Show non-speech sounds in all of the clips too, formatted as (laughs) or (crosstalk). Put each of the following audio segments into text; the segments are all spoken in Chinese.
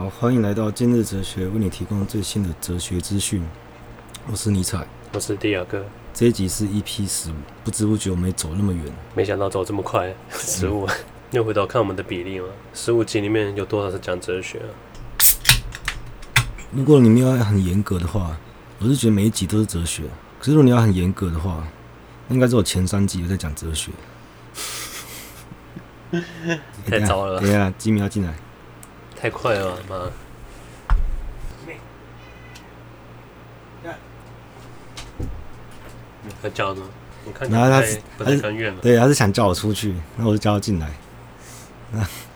好，欢迎来到今日哲学，为你提供最新的哲学资讯。我是尼采，我是迪亚哥。这一集是 EP 十五，不知不觉我们走那么远，没想到走这么快。十五、嗯，又回头看我们的比例吗？十五集里面有多少是讲哲学啊？如果你们要很严格的话，我是觉得每一集都是哲学。可是如果你要很严格的话，应该只有前三集在讲哲学。(laughs) 太早了。等一下，吉米要进来。太快了，妈！他叫呢？我看他他是不太甘愿了。对，他是想叫我出去，那我就叫他进来。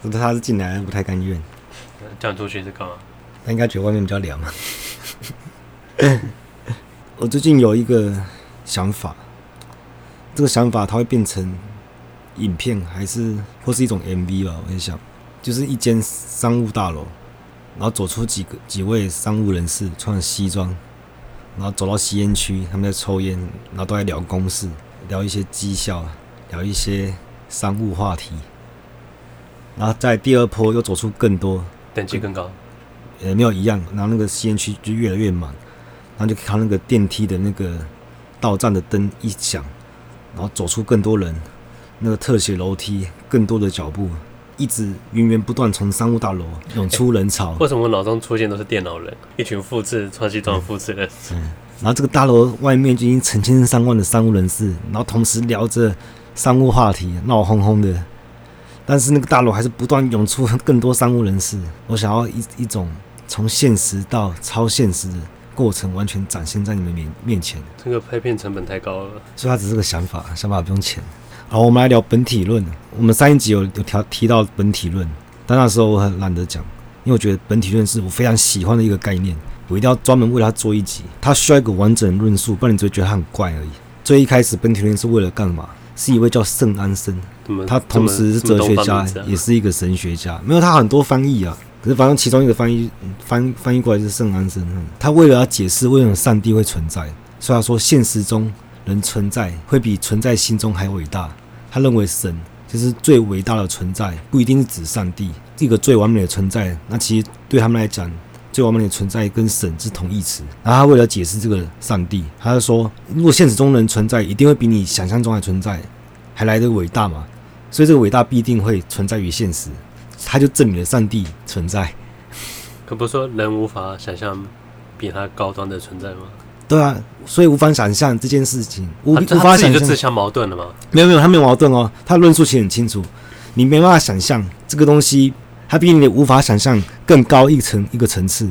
那 (laughs) 他是进来，不太甘愿。叫你出去是干嘛？他应该觉得外面比较凉嘛。(laughs) 我最近有一个想法，这个想法它会变成影片，还是或是一种 MV 吧？我在想。就是一间商务大楼，然后走出几个几位商务人士，穿着西装，然后走到吸烟区，他们在抽烟，然后都在聊公事，聊一些绩效，聊一些商务话题。然后在第二波又走出更多，等级更高，也没有一样。然后那个吸烟区就越来越满，然后就看那个电梯的那个到站的灯一响，然后走出更多人，那个特写楼梯，更多的脚步。一直源源不断从商务大楼涌出人潮。为什么我脑中出现都是电脑人？一群复制穿西装的复制人。嗯。然后这个大楼外面就已经成千上万的商务人士，然后同时聊着商务话题，闹哄哄的。但是那个大楼还是不断涌出更多商务人士。我想要一一种从现实到超现实的过程，完全展现在你们面面前。这个拍片成本太高了，所以它只是个想法，想法不用钱。好，我们来聊本体论。我们上一集有有提提到本体论，但那时候我很懒得讲，因为我觉得本体论是我非常喜欢的一个概念，我一定要专门为它做一集。它需要一个完整论述，不然你只会觉得它很怪而已。最一开始，本体论是为了干嘛？是一位叫圣安生，他同时是哲学家，也是一个神学家。没有他很多翻译啊，可是反正其中一个翻译翻翻译过来是圣安森。他为了要解释为什么上帝会存在，所以他说现实中人存在会比存在心中还伟大。他认为神就是最伟大的存在，不一定是指上帝这个最完美的存在。那其实对他们来讲，最完美的存在跟神是同义词。然后他为了解释这个上帝，他就说：如果现实中人存在，一定会比你想象中还存在，还来得伟大嘛。所以这个伟大必定会存在于现实。他就证明了上帝存在。可不是说人无法想象比他高端的存在吗？对啊，所以无法想象这件事情，无无法想象就自相矛盾了吗？没有没有，他没有矛盾哦，他论述其实很清楚，你没办法想象这个东西，他比你无法想象更高一层一个层次。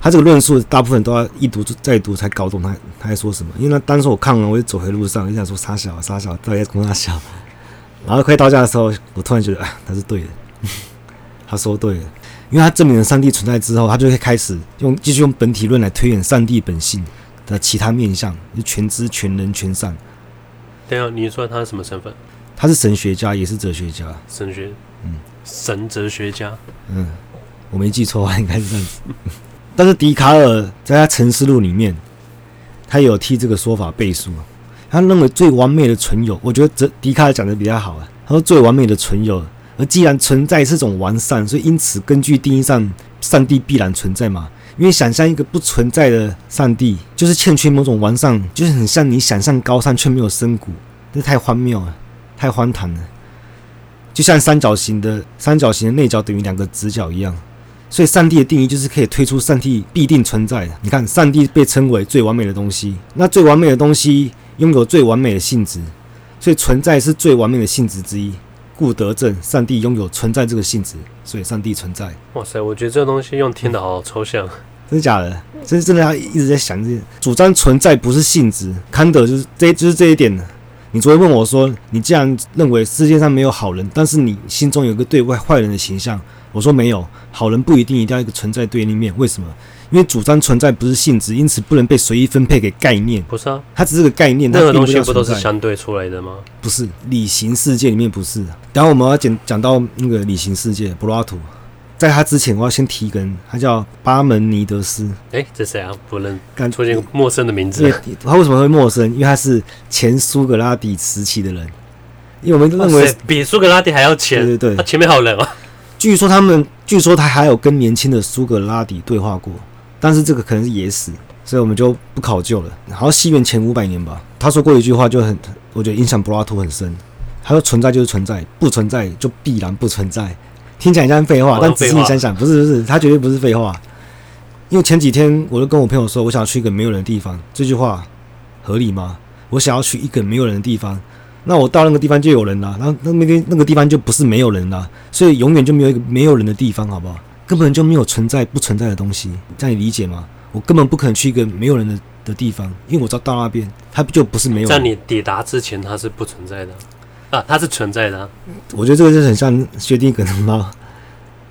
他这个论述大部分都要一读再读才搞懂他他在说什么。因为他当时我看完，我就走回路上，就想说傻小傻小，到底在跟他小。然后快到家的时候，我突然觉得啊，他是对的，他说对了，因为他证明了上帝存在之后，他就会开始用继续用本体论来推演上帝本性。的其他面相，就全知全能全善。等下，你说他是什么身份？他是神学家，也是哲学家。神学，嗯，神哲学家。嗯，我没记错，应该是这样子。(laughs) 但是笛卡尔在他《沉思录》里面，他有替这个说法背书。他认为最完美的存有，我觉得这笛卡尔讲的比较好啊。他说最完美的存有，而既然存在是种完善，所以因此根据定义上，上帝必然存在嘛。因为想象一个不存在的上帝，就是欠缺某种完善，就是很像你想象高山却没有深谷，这太荒谬了，太荒唐了。就像三角形的三角形的内角等于两个直角一样，所以上帝的定义就是可以推出上帝必定存在的。你看，上帝被称为最完美的东西，那最完美的东西拥有最完美的性质，所以存在是最完美的性质之一。故得证上帝拥有存在这个性质，所以上帝存在。哇塞，我觉得这个东西用听的好抽象，真的假的？真是真的，他一直在想这些，主张存在不是性质。康德就是这，就是这一点。你昨天问我说，你既然认为世界上没有好人，但是你心中有个对外坏人的形象，我说没有，好人不一定一定要一个存在对立面。为什么？因为主张存在不是性质，因此不能被随意分配给概念。不是啊，它只是个概念。任何东西不都是相对出来的吗？不是，理型世界里面不是。等下我们要讲讲到那个理型世界，柏拉图。在他之前，我要先提一个人，他叫巴门尼德斯。哎，这谁啊？不认，刚出现个陌生的名字。他为什么会陌生？因为他是前苏格拉底时期的人。因为我们认为比苏格拉底还要前。对对对，他前面还有人啊。据说他们，据说他还有跟年轻的苏格拉底对话过，但是这个可能是野史，所以我们就不考究了。然后西元前五百年吧，他说过一句话就很，我觉得影响柏拉图很深。他说：“存在就是存在，不存在就必然不存在。”听起来像废话，但仔细想想，不是不是，他绝对不是废话。因为前几天我就跟我朋友说，我想要去一个没有人的地方，这句话合理吗？我想要去一个没有人的地方，那我到那个地方就有人了，那那那边那个地方就不是没有人了，所以永远就没有一个没有人的地方，好不好？根本就没有存在不存在的东西，这样你理解吗？我根本不可能去一个没有人的的地方，因为我知道到那边，它就不是没有人。在你抵达之前，它是不存在的啊，它是存在的啊。我觉得这个就很像薛定谔的猫。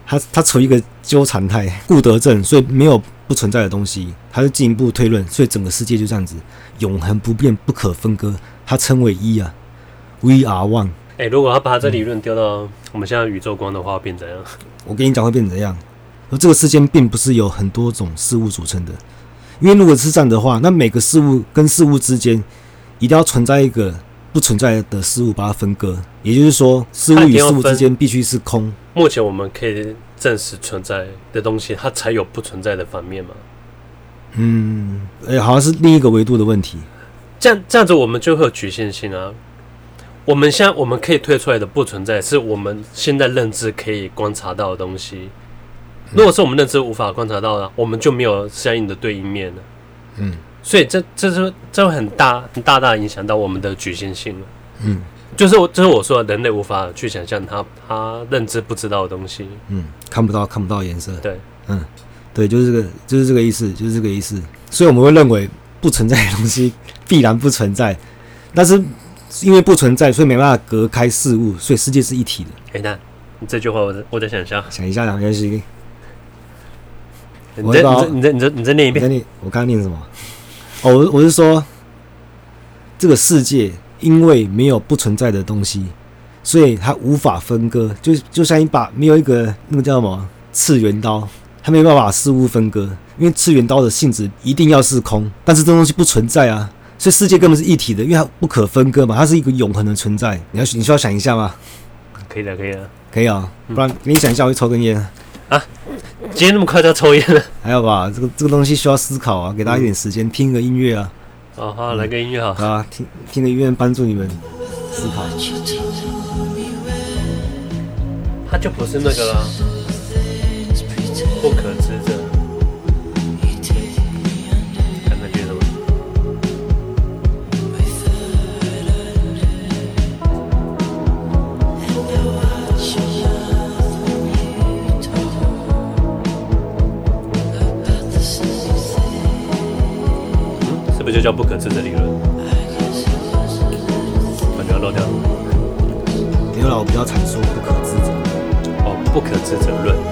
它它处于一个纠缠态，固得正，所以没有不存在的东西。它是进一步推论，所以整个世界就这样子，永恒不变，不可分割。它称为一啊，We are one。哎、欸，如果他把这理论丢到我们现在宇宙观的话，会变怎样？我跟你讲，会变怎样？而这个世间并不是由很多种事物组成的，因为如果是这样的话，那每个事物跟事物之间一定要存在一个不存在的事物，把它分割。也就是说，事物与事物之间必须是空。目前我们可以证实存在的东西，它才有不存在的反面吗？嗯，哎、欸，好像是另一个维度的问题。这样这样子，我们就会有局限性啊。我们现在我们可以推出来的不存在，是我们现在认知可以观察到的东西。如果是我们认知无法观察到的，我们就没有相应的对应面了。嗯，所以这这是这会很大很大大影响到我们的局限性了。嗯。就是我，就是我说的，人类无法去想象他他认知不知道的东西，嗯，看不到看不到颜色，对，嗯，对，就是这个，就是这个意思，就是这个意思。所以我们会认为不存在的东西必然不存在，但是因为不存在，所以没办法隔开事物，所以世界是一体的。哎，那你这句话我我再想象，想一下，两件事情。你再你再你再你再念一遍，我刚刚念什么？哦，我我是说这个世界。因为没有不存在的东西，所以它无法分割。就就像一把没有一个那个叫什么次元刀，它没办法把事物分割。因为次元刀的性质一定要是空，但是这东西不存在啊，所以世界根本是一体的，因为它不可分割嘛，它是一个永恒的存在。你要你需要想一下吗？可以的，可以的，可以啊。不然给你想一下，我去抽根烟啊。今天那么快就要抽烟了？还有吧，这个这个东西需要思考啊，给大家一点时间，听个音乐啊。哦，好，来个音乐好。啊，听听个音乐帮助你们思考。他就不是那个了，不可知就叫不可知的理论？感觉要漏掉了。刘老比较阐述不可知者。哦，不可知者论。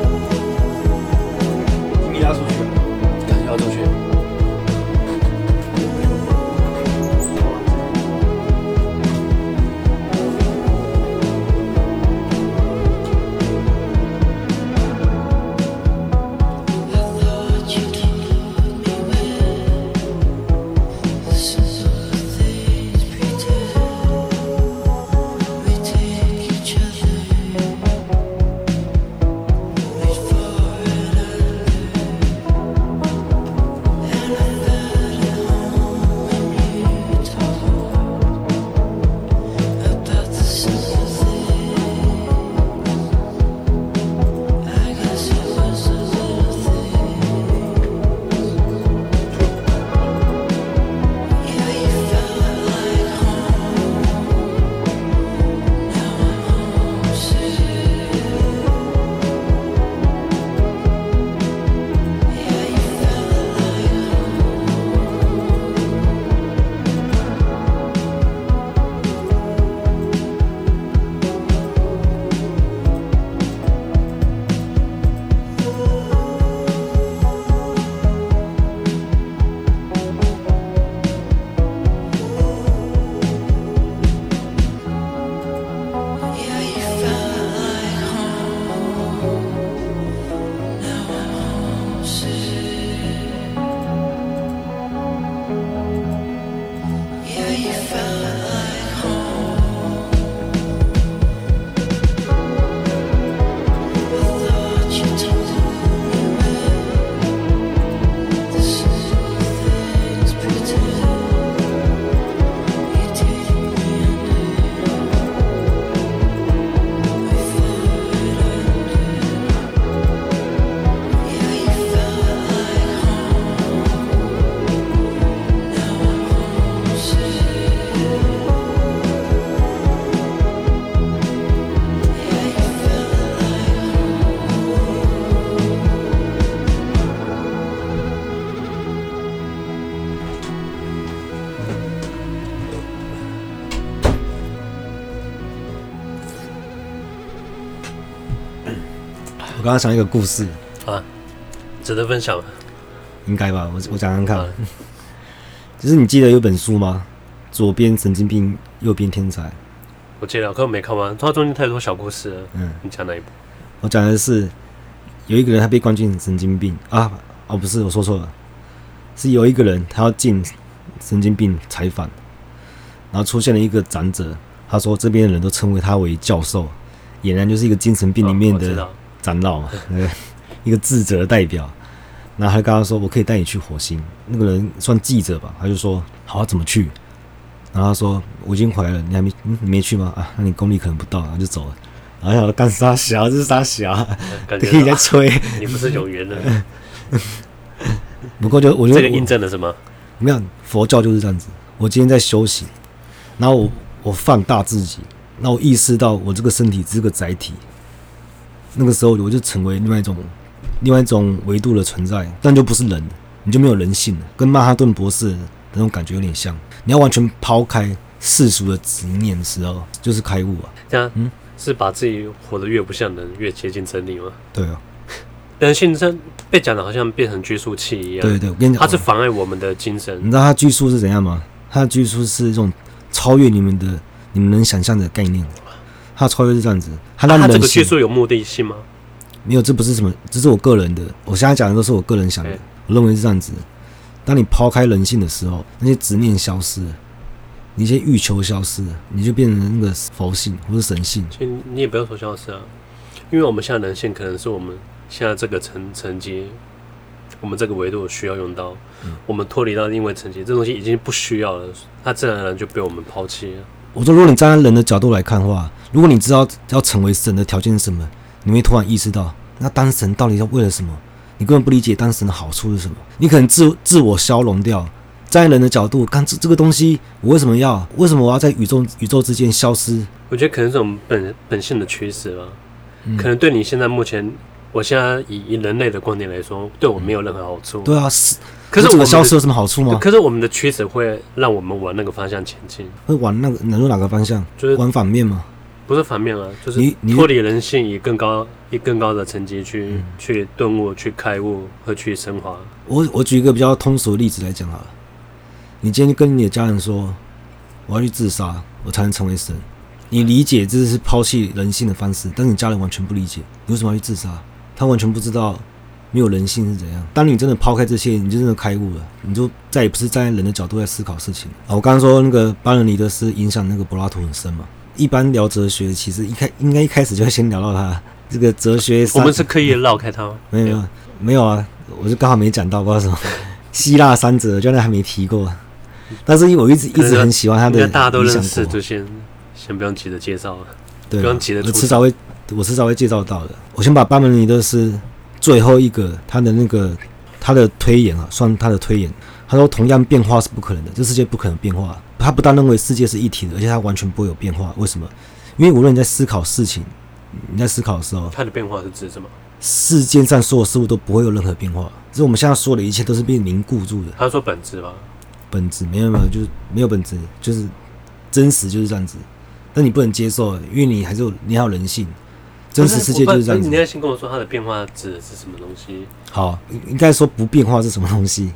我刚刚想一个故事啊，值得分享，应该吧？我我讲讲看，啊、(laughs) 就是你记得有本书吗？左边神经病，右边天才。我记得，可我没看完，它中间太多小故事了。嗯，你讲哪一部？我讲的是有一个人他被关进神经病啊，哦不是，我说错了，是有一个人他要进神经病采访，然后出现了一个长者，他说这边的人都称为他为教授，俨然就是一个精神病里面的长老嘛，哦、(laughs) 一个智者的代表。然后他跟他说：“我可以带你去火星。”那个人算记者吧，他就说：“好，怎么去？”然后他说：“我已经回来了，你还没，嗯，你没去吗？啊，那你功力可能不到，然后就走了。然后想干啥小？这是啥小？可以 (laughs) 在吹，(laughs) 你不是有缘的。不过就我觉得这个印证了什么？没有，佛教就是这样子。我今天在修行，然后我我放大自己，那我意识到我这个身体只是个载体。那个时候我就成为另外一种另外一种维度的存在，但就不是人，你就没有人性了，跟曼哈顿博士的那种感觉有点像。”你要完全抛开世俗的执念的时候，就是开悟啊！这样，嗯，是把自己活得越不像人，越接近真理吗？对啊，人性真被讲的好像变成拘束器一样。对对，我跟你讲，它是妨碍我们的精神。你知道它拘束是怎样吗？它的拘束是一种超越你们的、你们能想象的概念。它超越是这样子，他让、啊、他这个叙述有目的性吗？没有，这不是什么，这是我个人的。我现在讲的都是我个人想的，欸、我认为是这样子。当你抛开人性的时候，那些执念消失了，你一些欲求消失了，你就变成那个佛性或者神性。其实你也不要说消失啊，因为我们现在人性可能是我们现在这个层层级，我们这个维度需要用到，嗯、我们脱离到另外层级，这东西已经不需要了，它自然而然就被我们抛弃了。我说，如果你站在人的角度来看的话，如果你知道要成为神的条件是什么，你会突然意识到，那当神到底要为了什么？你根本不理解当神的好处是什么，你可能自自我消融掉，站在人的角度看这这个东西，我为什么要？为什么我要在宇宙宇宙之间消失？我觉得可能是这种本本性的驱使吧。嗯、可能对你现在目前，我现在以以人类的观点来说，对我没有任何好处。对啊，是。可是我们消失有什么好处吗？可是我们的驱使会让我们往那个方向前进。会往那个能入哪个方向？就是往反面吗？不是反面啊，就是你脱离人性，以更高、以更高的层级去、嗯、去顿悟、去开悟和去升华。我我举一个比较通俗的例子来讲好了，你今天跟你的家人说，我要去自杀，我才能成为神。你理解这是抛弃人性的方式，但是你家人完全不理解，你为什么要去自杀？他完全不知道没有人性是怎样。当你真的抛开这些，你就真的开悟了，你就再也不是站在人的角度在思考事情。啊，我刚刚说那个巴伦尼德斯影响那个柏拉图很深嘛。一般聊哲学，其实一开应该一开始就会先聊到他这个哲学。我们是刻意绕开他吗？没有没有没有啊，我就刚好没讲到，不知道什么 (laughs) 希腊三哲，居然还没提过。但是因为我一直一直很喜欢他的，大家都认识，就先先不用急着介绍了。对，不用急着。我迟早会，我迟早会介绍到的。我先把巴门尼德斯最后一个他的那个他的推演啊，算他的推演。他说，同样变化是不可能的，这世界不可能变化。他不但认为世界是一体的，而且他完全不会有变化。为什么？因为无论你在思考事情，你在思考的时候，它的变化是指什么？世界上所有事物都不会有任何变化，就是我们现在说的一切都是被凝固住的。他说本质吗？本质没有没有，就是没有本质，就是真实就是这样子。但你不能接受，因为你还是有你还有人性。真实世界就是这样子。你要先跟我说它的变化指的是什么东西？好，应该说不变化是什么东西？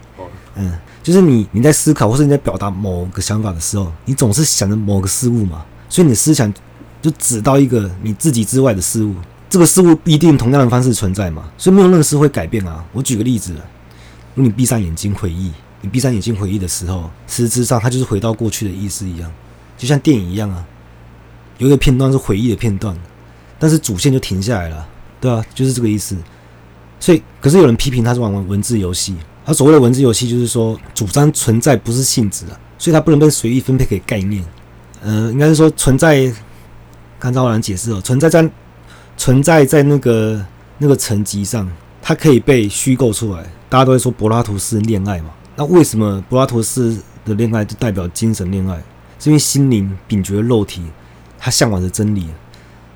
嗯。就是你你在思考或是你在表达某个想法的时候，你总是想着某个事物嘛，所以你的思想就指到一个你自己之外的事物，这个事物必定同样的方式存在嘛，所以没有任何事会改变啊。我举个例子，如果你闭上眼睛回忆，你闭上眼睛回忆的时候，实质上它就是回到过去的意思一样，就像电影一样啊，有一个片段是回忆的片段，但是主线就停下来了，对啊，就是这个意思。所以，可是有人批评他是玩玩文字游戏。他所谓的文字游戏，就是说主张存在不是性质啊，所以它不能被随意分配给概念。呃，应该是说存在，刚才我来解释哦，存在在存在在那个那个层级上，它可以被虚构出来。大家都会说柏拉图式恋爱嘛，那为什么柏拉图式的恋爱就代表精神恋爱？是因为心灵秉绝肉体，他向往着真理。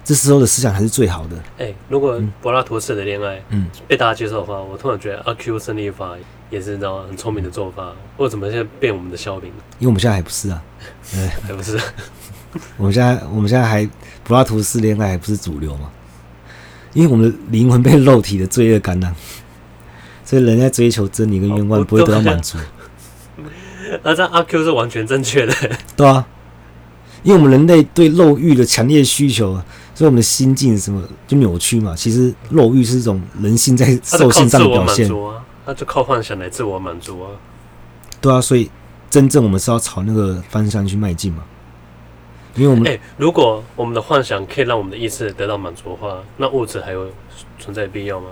这时候的思想还是最好的。哎、欸，如果柏拉图式的恋爱，嗯，被大家接受的话，我突然觉得阿 Q 胜利法也是你知道很聪明的做法。为什么现在变我们的笑柄？因为我们现在还不是啊，对，(laughs) 还不是。我们现在我们现在还柏拉图式恋爱还不是主流嘛？因为我们的灵魂被肉体的罪恶感染，所以人在追求真理跟愿望不会得到满足。(laughs) 那这阿 Q 是完全正确的，对啊，因为我们人类对肉欲的强烈需求，所以我们的心境什么就扭曲嘛。其实肉欲是一种人性在兽性上的表现啊，那就靠幻想来自我满足啊。对啊，所以真正我们是要朝那个方向去迈进嘛。因为我们，哎、欸，如果我们的幻想可以让我们的意识得到满足的话，那物质还有存在必要吗？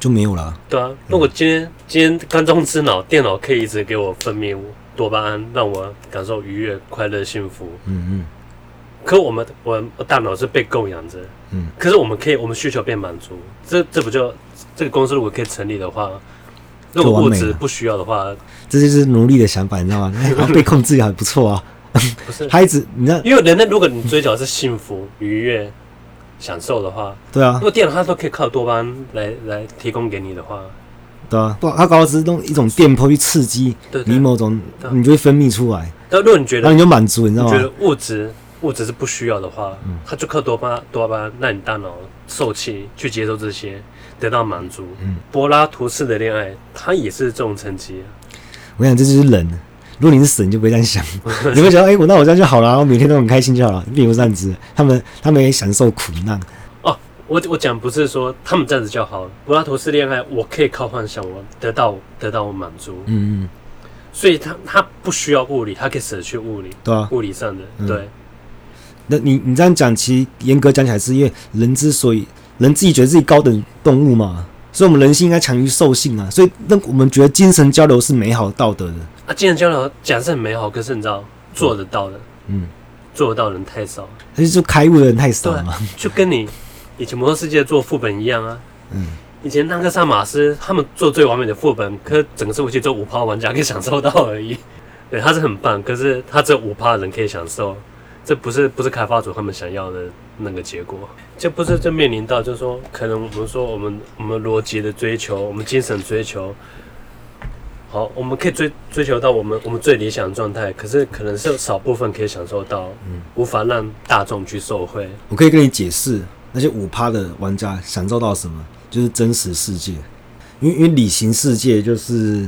就没有了。对啊，如果今天、嗯、今天肝中之脑电脑可以一直给我分泌多巴胺，让我感受愉悦、快乐、幸福。嗯嗯。可我们我我大脑是被供养着。嗯。可是我们可以，我们需求被满足，这这不就这个公司如果可以成立的话，如果物质不需要的话，这就是奴隶的想法，你知道吗？(laughs) 被控制也还不错啊。不是孩子，你知道，因为人类，如果你追求的是幸福、愉悦、享受的话，对啊，如果电脑它都可以靠多巴胺来来提供给你的话，对啊，不它搞的是用一种电波去刺激你某种，你就会分泌出来。但如果你觉得，那你就满足，你知道吗？觉得物质物质是不需要的话，嗯，它就靠多巴多巴胺让你大脑受气去接受这些，得到满足。嗯，柏拉图式的恋爱，它也是这种层级。我想这就是人。如果你是死，你，就不会这样想，(laughs) 你会觉得，哎、欸，我那我这样就好了，我每天都很开心就好了，并不是这样子。他们他们也享受苦难。哦，我我讲不是说他们这样子就好。柏拉图式恋爱，我可以靠幻想，我得到得到我满足。嗯嗯。所以他他不需要物理，他可以舍去物理。对啊。物理上的、嗯、对。那你你这样讲，其实严格讲起来，是因为人之所以人自己觉得自己高等动物嘛，所以我们人性应该强于兽性啊。所以那我们觉得精神交流是美好道德的。啊，精神交流讲是很美好，可是你知道做得到的，嗯，做得到的人太少，还是就开悟的人太少了嘛？就跟你以前魔兽世界做副本一样啊，嗯，以前那个萨马斯他们做最完美的副本，可是整个社会就只有五趴玩家可以享受到而已。对，他是很棒，可是他只有五趴的人可以享受，这不是不是开发组他们想要的那个结果，这不是就面临到就是说，可能我们说我们我们逻辑的追求，我们精神追求。好，我们可以追追求到我们我们最理想的状态，可是可能是有少部分可以享受到，嗯，无法让大众去受惠。我可以跟你解释，那些五趴的玩家享受到什么，就是真实世界，因为因为理性世界就是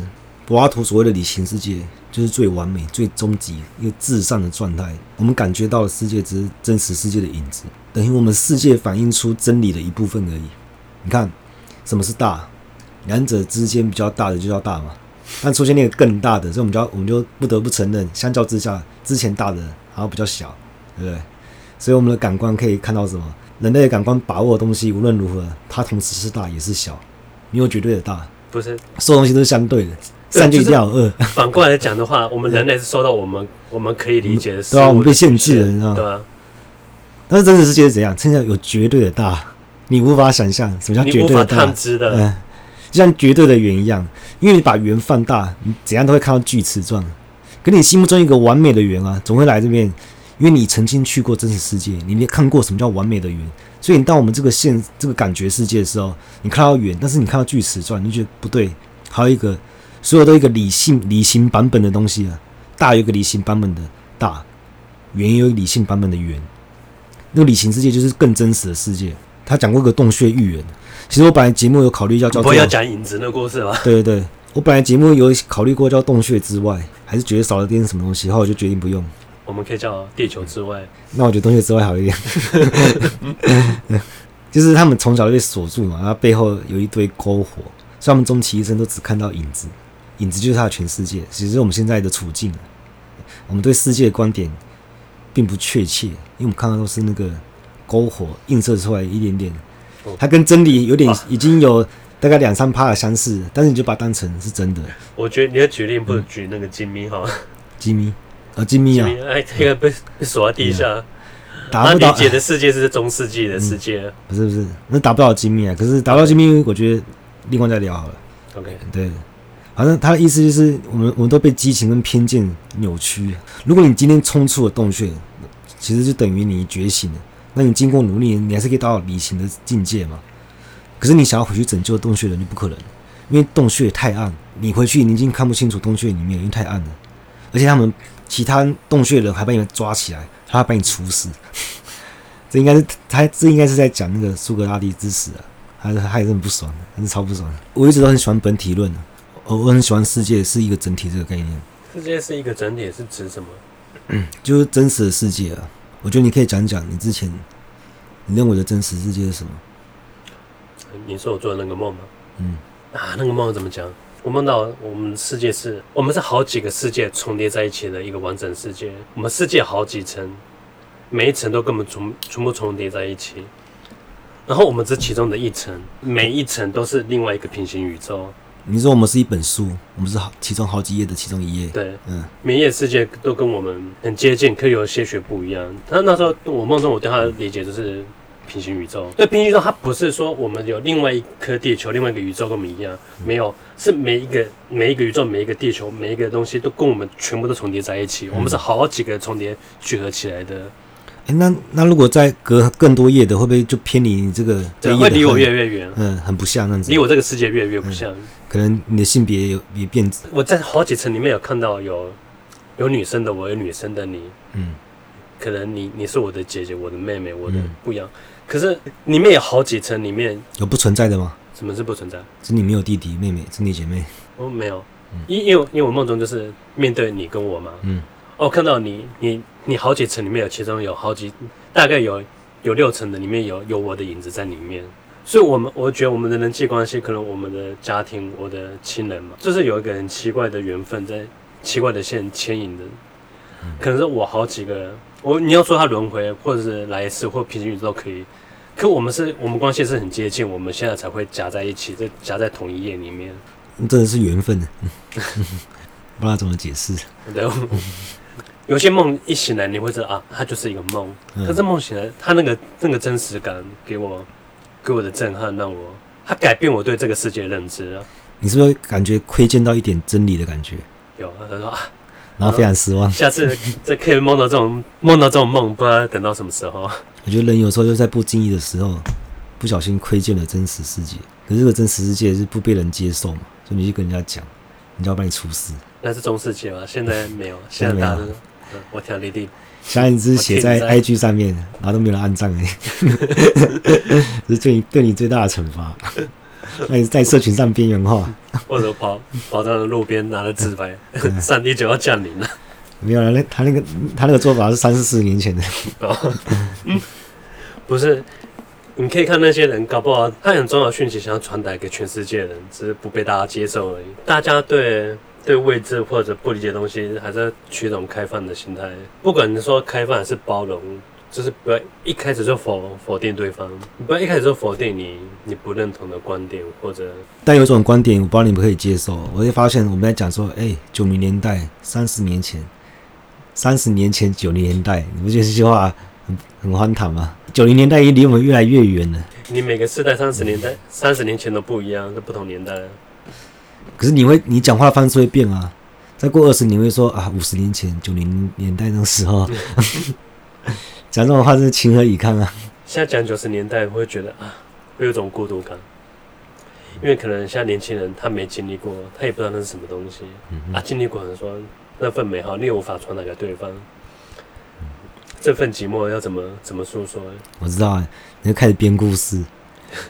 柏拉图所谓的理性世界，就是最完美、最终极一个至上的状态。我们感觉到的世界只是真实世界的影子，等于我们世界反映出真理的一部分而已。你看，什么是大？两者之间比较大的就叫大嘛。但出现那个更大的，所以我们就要我们就不得不承认，相较之下，之前大的好像比较小，对不对？所以我们的感官可以看到什么？人类的感官把握的东西，无论如何，它同时是大也是小，没有绝对的大，不是所有东西都是相对的，(laughs) 善就一定要有恶。(laughs) 反过来讲的话，我们人类是受到我们 (laughs) 我们可以理解的，对啊，我们被限制了，你知道吗？对啊。但是真实世界是怎样？真的有绝对的大，你无法想象什么叫绝对的大，探知的。嗯就像绝对的圆一样，因为你把圆放大，你怎样都会看到锯齿状。可你心目中一个完美的圆啊，总会来这边，因为你曾经去过真实世界，你没看过什么叫完美的圆。所以你到我们这个现这个感觉世界的时候，你看到圆，但是你看到锯齿状，你就觉得不对。还有一个，所有都一个理性理性版本的东西啊，大有一个理性版本的大，圆有个理性版本的圆。那个理性世界就是更真实的世界。他讲过一个洞穴预言。其实我本来节目有考虑要叫，不要讲影子那个故事吗？对对对，我本来节目有考虑过叫洞穴之外，还是觉得少了点什么东西，后来我就决定不用。我们可以叫地球之外。那我觉得洞穴之外好一点。(laughs) 就是他们从小就被锁住嘛，然后背后有一堆篝火，所以他们终其一生都只看到影子，影子就是他的全世界。其实我们现在的处境，我们对世界的观点并不确切，因为我们看到都是那个篝火映射出来一点点。它跟真理有点已经有大概两三趴的相似，但是你就把它当成是真的。我觉得你的举例不能举那个金咪哈，金咪啊，金咪啊，哎，这个被被锁在地下，达不到。解的世界是中世纪的世界，不是不是，那达不到金咪啊。可是达到金咪，我觉得另外再聊好了。OK，对，反正他的意思就是，我们我们都被激情跟偏见扭曲。如果你今天冲出了洞穴，其实就等于你觉醒了。那你经过努力，你还是可以达到理性的境界嘛？可是你想要回去拯救洞穴的人就不可能，因为洞穴太暗，你回去你已经看不清楚洞穴里面，因为太暗了。而且他们其他洞穴的人还把你们抓起来，他要把你处死。(laughs) 这应该是他这应该是在讲那个苏格拉底之死啊。还是还是很不爽的，还是超不爽的。我一直都很喜欢本体论的，我我很喜欢世界是一个整体这个概念。世界是一个整体是指什么？嗯，就是真实的世界啊。我觉得你可以讲讲你之前你认为的真实世界是什么？你说我做的那个梦吗？嗯，啊，那个梦怎么讲？我梦到我们世界是，我们是好几个世界重叠在一起的一个完整世界。我们世界好几层，每一层都根本重全部重叠在一起。然后我们这其中的一层，每一层都是另外一个平行宇宙。你说我们是一本书，我们是好其中好几页的其中一页。对，嗯，每一页世界都跟我们很接近，可以有些许不一样。他那时候我梦中我对他的理解就是平行宇宙。对，平行宇宙它不是说我们有另外一颗地球，另外一个宇宙跟我们一样，没有，是每一个每一个宇宙，每一个地球，每一个东西都跟我们全部都重叠在一起。嗯、我们是好几个重叠聚合起来的。那那如果再隔更多页的，会不会就偏离你这个？对，会离我越来越远。嗯，很不像那样子。离我这个世界越来越不像。嗯可能你的性别有也变。我在好几层里面有看到有有女生的我，有女生的你。嗯，可能你你是我的姐姐，我的妹妹，我的不一样。嗯、可是里面有好几层，里面有不存在的吗？什么是不存在？是你没有弟弟妹妹，是你姐妹？我、哦、没有，因因为因为我梦中就是面对你跟我嘛。嗯，哦，看到你你你好几层里面有，其中有好几大概有有六层的里面有有我的影子在里面。所以，我们我觉得我们的人际关系，可能我们的家庭，我的亲人嘛，就是有一个很奇怪的缘分，在奇怪的线牵引的，可能是我好几个，我你要说他轮回，或者是来一次，或平行宇宙都可以。可我们是我们关系是很接近，我们现在才会夹在一起，在夹在同一页里面。真的是缘分，(laughs) 不知道怎么解释。对，(laughs) 有些梦一醒来，你会知道啊，它就是一个梦。可是梦醒来，它那个那个真实感给我。给我的震撼让我，他改变我对这个世界的认知啊！你是不是感觉窥见到一点真理的感觉？有，他说啊，然后非常失望。下次 (laughs) 再可以梦到这种梦到这种梦，不知道等到什么时候。我觉得人有时候就在不经意的时候，不小心窥见了真实世界。可是这个真实世界是不被人接受嘛？所以你去跟人家讲，人家要把你处死。那是中世纪吗？现在没有，现在没有。我听你的。小影子写在 IG 上面，然后都没有人按赞哎，(laughs) 这是对你对你最大的惩罚。那你在社群上边缘化，或者跑跑到路边拿着自拍，上帝就要降临了。没有了，那他那个他那个做法是三四十年前的。嗯，(laughs) 不是，你可以看那些人，搞不好他很重要的讯息想要传达给全世界人，只是不被大家接受而已。大家对。对未知或者不理解的东西，还是要取一种开放的心态。不管你说开放还是包容，就是不要一开始就否否定对方，不要一开始就否定你你不认同的观点或者。但有一种观点，我不知道你们可以接受。我就发现我们在讲说，哎，九零年代、三十年前、三十年前、九零年代，你不觉得这句话很很荒唐吗？九零年代已经离我们越来越远了。你每个世代三十年代、三十年前都不一样，是不同年代。可是你会，你讲话方式会变啊。再过二十年，会说啊，五十年前、九零年代那时候，(laughs) 讲这种话是情何以堪啊。现在讲九十年代，会觉得啊，会有种孤独感，因为可能现在年轻人他没经历过，他也不知道那是什么东西、嗯、哼啊。经历过，的说那份美好，你也无法传达给对方。嗯、这份寂寞要怎么怎么诉说？我知道，你就开始编故事，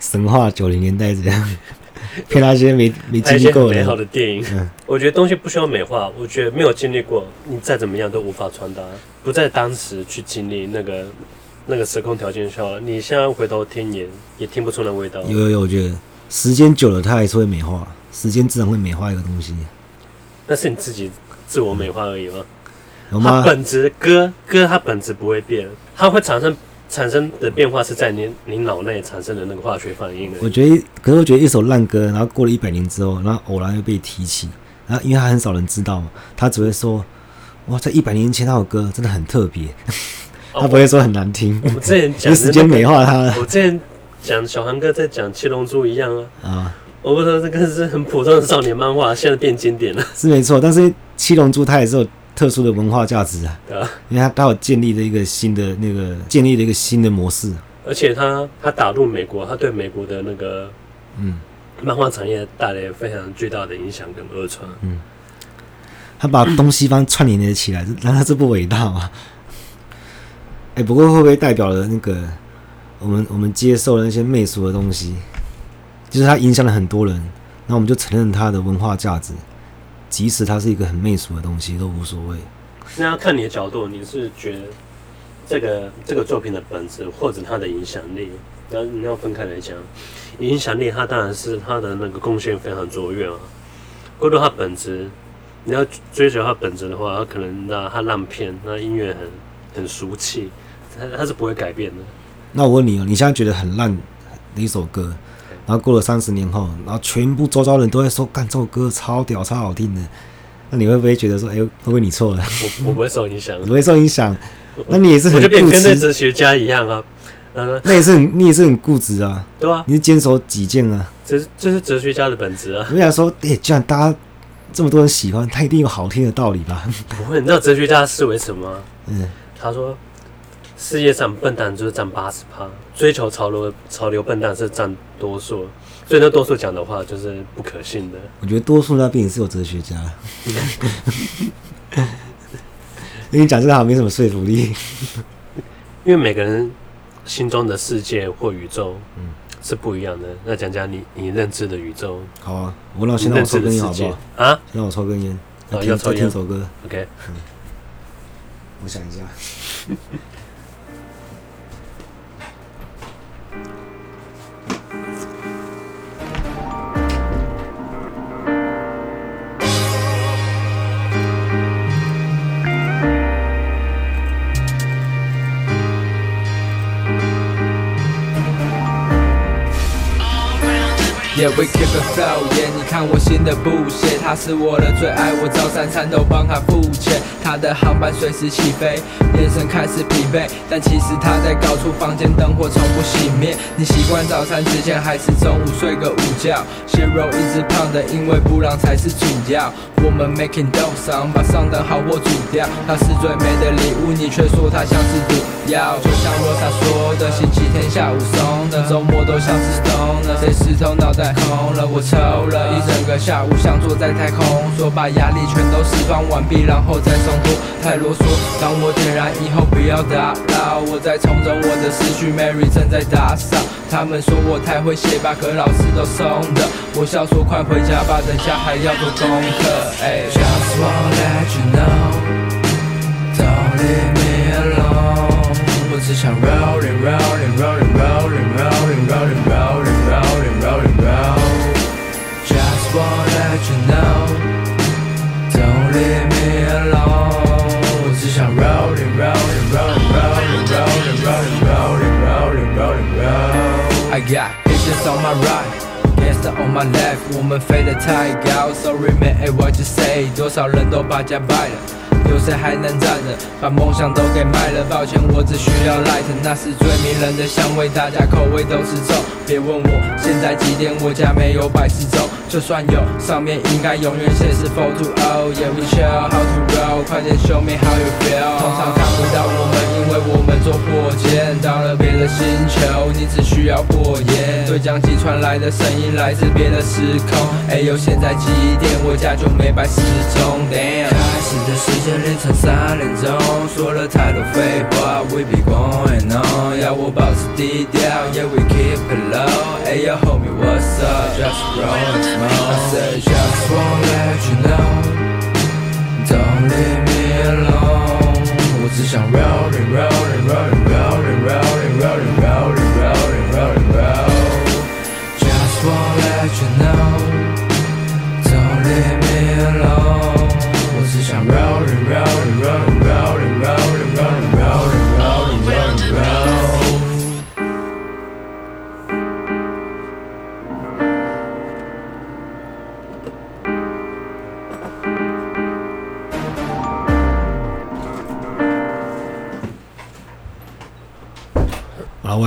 神话九零年代这样。(laughs) 骗那些没没经历过美好的电影，嗯、我觉得东西不需要美化。我觉得没有经历过，你再怎么样都无法传达。不在当时去经历那个那个时空条件下，你现在回头听也也听不出那味道。有有有，我觉得时间久了，它还是会美化。时间自然会美化一个东西。那是你自己自我美化而已吗？有吗？它本质歌歌，它本质不会变，它会产生。产生的变化是在你你脑内产生的那个化学反应。我觉得，可是我觉得一首烂歌，然后过了一百年之后，然后偶然又被提起，然后因为他很少人知道嘛，他只会说，哇，在一百年前那首歌真的很特别，(laughs) 他不会说很难听。我们之前讲时间美化他，我之前讲小韩哥在讲《七龙珠》一样啊。啊，我不说这个是很普通的少年漫画，现在变经典了。是没错，但是《七龙珠》它也是有。特殊的文化价值啊，因为它它有建立了一个新的那个建立了一个新的模式，而且它它打入美国，它对美国的那个嗯。漫画产业带来非常巨大的影响跟二传，嗯，他把东西方串联了起来，难道这不伟大吗？(laughs) 哎、欸，不过会不会代表了那个我们我们接受了那些媚俗的东西，就是他影响了很多人，那我们就承认他的文化价值，即使它是一个很媚俗的东西都无所谓。那要看你的角度，你是觉得这个这个作品的本质，或者它的影响力，那你要分开来讲。影响力，它当然是它的那个贡献非常卓越啊。过度它本质，你要追求它本质的话，它可能那它烂片，那音乐很很俗气，它它是不会改变的。那我问你哦，你现在觉得很烂的一首歌，然后过了三十年后，然后全部周遭人都在说，干这首歌超屌、超好听的，那你会不会觉得说，哎、欸，会不会你错了？我我不会受影响，不会受影响。那你也是很固执，跟那哲学家一样啊。嗯，那也是很，你也是很固执啊。对啊，你是坚守己见啊。这是这是哲学家的本质啊。我想说，哎、欸，既然大家这么多人喜欢，他一定有好听的道理吧？不会，你知道哲学家视为什么？嗯，他说。世界上笨蛋就是占八十趴，追求潮流潮流笨蛋是占多数，所以那多数讲的话就是不可信的。我觉得多数那边也是有哲学家，(laughs) 因为讲这个好像没什么说服力，因为每个人心中的世界或宇宙，嗯，是不一样的。那讲讲你你认知的宇宙。好啊，我老先让我抽根烟好不好？啊，让我抽根烟，要要抽听首歌。OK，嗯，我想一下。We keep it flow. Yeah，你看我新的布鞋，他是我的最爱，我早三餐都帮他付钱。他的航班随时起飞，眼神开始疲惫，但其实他在高处，房间灯火从不熄灭。你习惯早餐之前还是中午睡个午觉？蟹肉一直胖的，因为布朗才是主要。我们 making dough，把上等好货煮掉。他是最美的礼物，你却说他像是毒药。就像罗莎说的，星期天下午松的，周末都像是冻的，谁石头脑袋？空了，我抽了一整个下午，像坐在太空说，把压力全都释放完毕，然后再松太啰嗦，当我点燃以后不要打扰。我在重整我的思绪，Mary 正在打扫。他们说我太会写吧，可老师都松的。我笑说快回家吧，等下还要做功课。哎，Just wanna let you know，Don't leave me alone。我只想 rolling rolling rolling rolling rolling rolling rolling。Yeah, bitches on my right, gangster on my left，我们飞得太高，Sorry man, hey what you say？多少人都把家败了，有谁还能站着？把梦想都给卖了，抱歉，我只需要 light，那是最迷人的香味，大家口味都是重。别问我现在几点，我家没有百事粥，就算有，上面应该永远写是 four to o。Yeah we chill, how to roll，快点 show me how you feel。通常看不到我们，为我们做火箭到了别的星球，你只需要火焰。对讲机传来的声音来自别的时空。哎呦，现在几点？我家就没摆时钟。Damn，开始的时间凌晨三点钟，说了太多废话，We be going on，要我保持低调，Yeah we keep it low。哎呦 homie, what's up? Just rolling small. I said, just wanna let you know, don't leave me alone. 只想 round and round and round and round。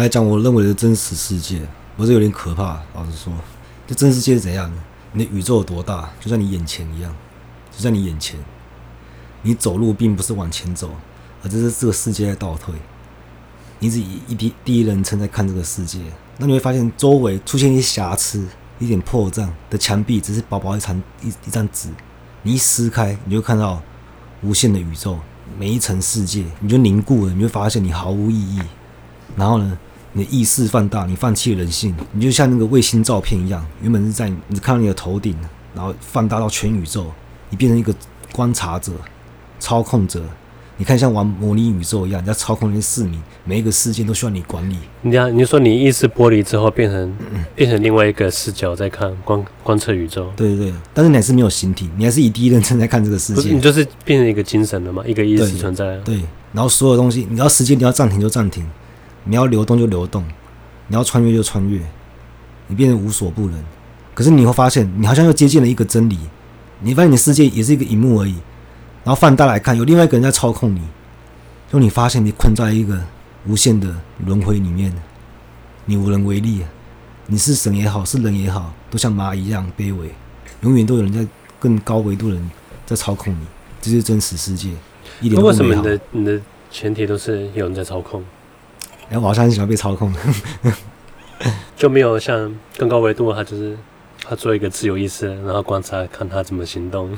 来讲我认为的真实世界，不是有点可怕？老实说，这真实世界是怎样？你的宇宙有多大？就在你眼前一样，就在你眼前。你走路并不是往前走，而这是这个世界在倒退。你只以一第第一人称在看这个世界，那你会发现周围出现一些瑕疵、一点破绽的墙壁，只是薄薄一层一一张纸。你一撕开，你就看到无限的宇宙，每一层世界，你就凝固了，你就发现你毫无意义。然后呢，你的意识放大，你放弃了人性，你就像那个卫星照片一样，原本是在你看到你的头顶，然后放大到全宇宙，你变成一个观察者、操控者。你看，像玩模拟宇宙一样，你要操控那些市民，每一个事件都需要你管理。你讲，你说你意识剥离之后，变成变成另外一个视角在看观观测宇宙。对对对，但是你还是没有形体，你还是以第一人称在看这个世界。你就是变成一个精神了嘛，一个意识存在对。对，然后所有东西，你要时间你要暂停就暂停。你要流动就流动，你要穿越就穿越，你变得无所不能。可是你会发现，你好像又接近了一个真理。你发现你的世界也是一个荧幕而已，然后放大来看，有另外一个人在操控你。就你发现你困在一个无限的轮回里面，你无能为力。你是神也好，是人也好，都像蚂蚁一样卑微。永远都有人在更高维度的人在操控你，这是真实世界。一点都不美好。为什么你的你的前提都是有人在操控？然后我好像很喜欢被操控，(laughs) 就没有像更高维度，他就是他做一个自由意识，然后观察看他怎么行动，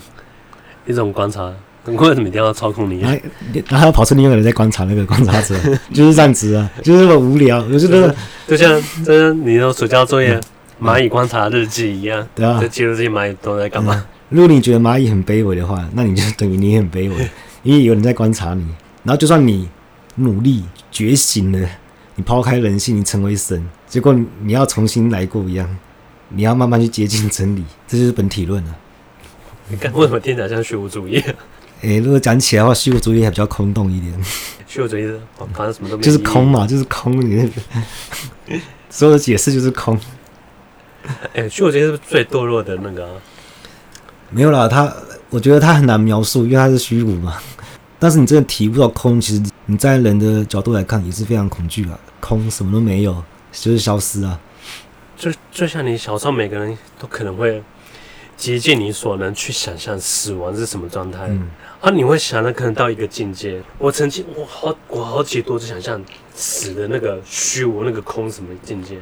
一种观察。为什么一定要操控你？然后跑出另外一个人在观察那个观察者，(laughs) 就是这样子啊，就是那么无聊。我觉得就像就像你的暑假作业《蚂蚁观察日记》一样，对啊，就记录这些蚂蚁都在干嘛。如果你觉得蚂蚁很卑微的话，那你就等于你也很卑微，(laughs) 因为有人在观察你。然后就算你。努力觉醒了，你抛开人性，你成为神，结果你要重新来过一样，你要慢慢去接近真理，这就是本体论啊。你看，为什么听起来像虚无主义？哎、欸，如果讲起来的话，虚无主义还比较空洞一点。虚无主义是反正什么都没有，就是空嘛，就是空，你所有的解释就是空。哎、欸，虚无主义是最堕落的那个、啊？没有啦，他我觉得他很难描述，因为他是虚无嘛。但是你真的体悟到空，其实你在人的角度来看也是非常恐惧啊。空什么都没有，就是消失啊。就就像你小时候，每个人都可能会竭尽你所能去想象死亡是什么状态，嗯、啊，你会想的可能到一个境界。我曾经我好我好几多次想象死的那个虚无那个空什么境界，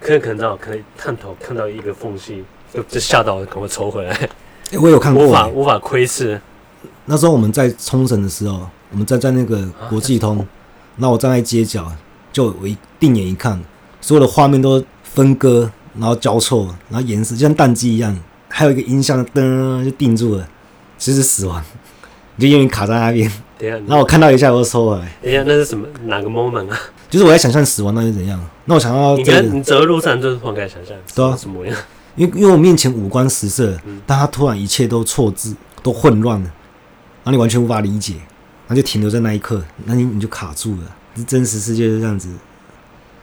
可能可能到可能探头看到一个缝隙，就就吓到，赶快抽回来。(laughs) 欸、我有看过，无法无法窥视。那时候我们在冲绳的时候，我们站在那个国际通，那、啊、我站在街角，就我一定眼一看，所有的画面都分割，然后交错，然后颜色就像淡机一样，还有一个音箱噔就定住了，就是死亡，就因为卡在那边。等下，然后我看到一下，我就收回来。等下，那是什么？哪个 moment 啊？就是我在想象死亡那是怎样。那我想到、这个，你你走在路上就是突然开想象，对啊，什么样？因为因为我面前五光十色，嗯、但他突然一切都错字，都混乱了。然后你完全无法理解，那就停留在那一刻，那你你就卡住了。是真实世界是这样子，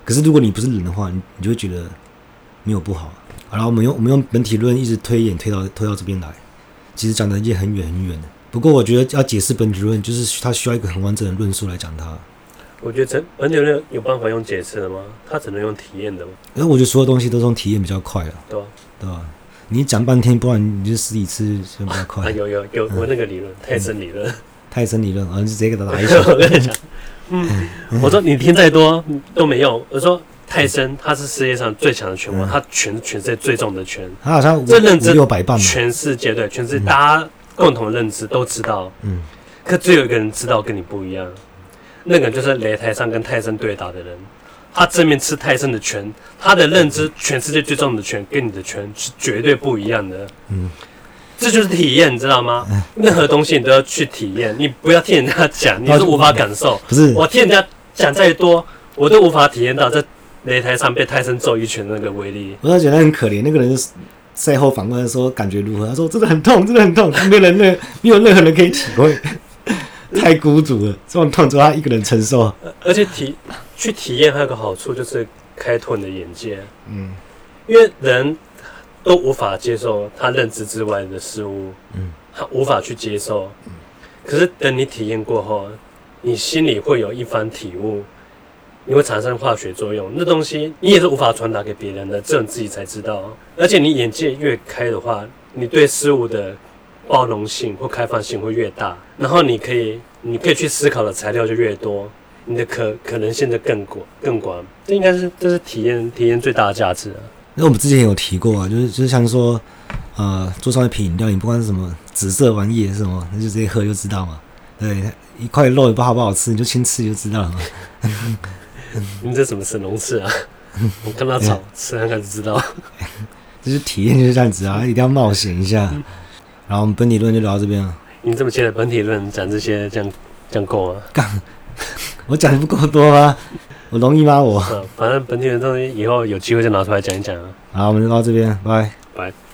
可是如果你不是人的话，你你就会觉得没有不好。好了，我们用我们用本体论一直推演推到推到这边来，其实讲的已经很远很远了。不过我觉得要解释本体论，就是它需要一个很完整的论述来讲它。我觉得这本体论有办法用解释的吗？它只能用体验的吗？因为我觉得所有东西都是用体验比较快啊。对啊，对吧？你讲半天，不然你就死一次就比较快。啊、有有有，我那个理论，泰森理论，泰森理论，啊，就直接给他打 (laughs) 一拳。我跟你讲，(laughs) 嗯，我说你听再多都没用。我说泰森他是世界上最强的拳王，他拳全世界最重的拳，他好像这认知六百磅，全世界对，全世界大家共同认知都知道。嗯，可只有一个人知道跟你不一样，那个人就是擂台上跟泰森对打的人。他正面吃泰森的拳，他的认知全世界最重的拳跟你的拳是绝对不一样的。嗯，这就是体验，你知道吗？任何东西你都要去体验，你不要听人家讲，你是无法感受。不是，我听人家讲再多，我都无法体验到在擂台上被泰森揍一拳那个威力。我倒觉得很可怜，那个人赛后访问说感觉如何？他说真的很痛，真的很痛，没有人没有任何人可以体会。太孤独了，这种痛只有他一个人承受。而且体去体验还有个好处，就是开拓你的眼界。嗯，因为人都无法接受他认知之外的事物，嗯，他无法去接受。嗯，可是等你体验过后，你心里会有一番体悟，你会产生化学作用。那东西你也是无法传达给别人的，只有你自己才知道。而且你眼界越开的话，你对事物的。包容性或开放性会越大，然后你可以，你可以去思考的材料就越多，你的可可能性就更广更广。这应该是这是体验体验最大的价值啊。那我们之前有提过啊，就是就是像说，呃，桌上一瓶饮料，你不管是什么紫色玩意是什么，那就直接喝就知道嘛。对，一块肉也不好不好吃，你就先吃就知道了嘛。(laughs) 你这什么神农氏啊？我看到草 (laughs) 吃看看就知道。就是体验就是这样子啊，一定要冒险一下。然后我们本体论就聊到这边了。你这么切的本体论讲这些，这样这样够吗？干，(laughs) 我讲的不够多吗？我容易吗？我。反正本体的东西以后有机会再拿出来讲一讲啊。好，我们就到这边，拜拜。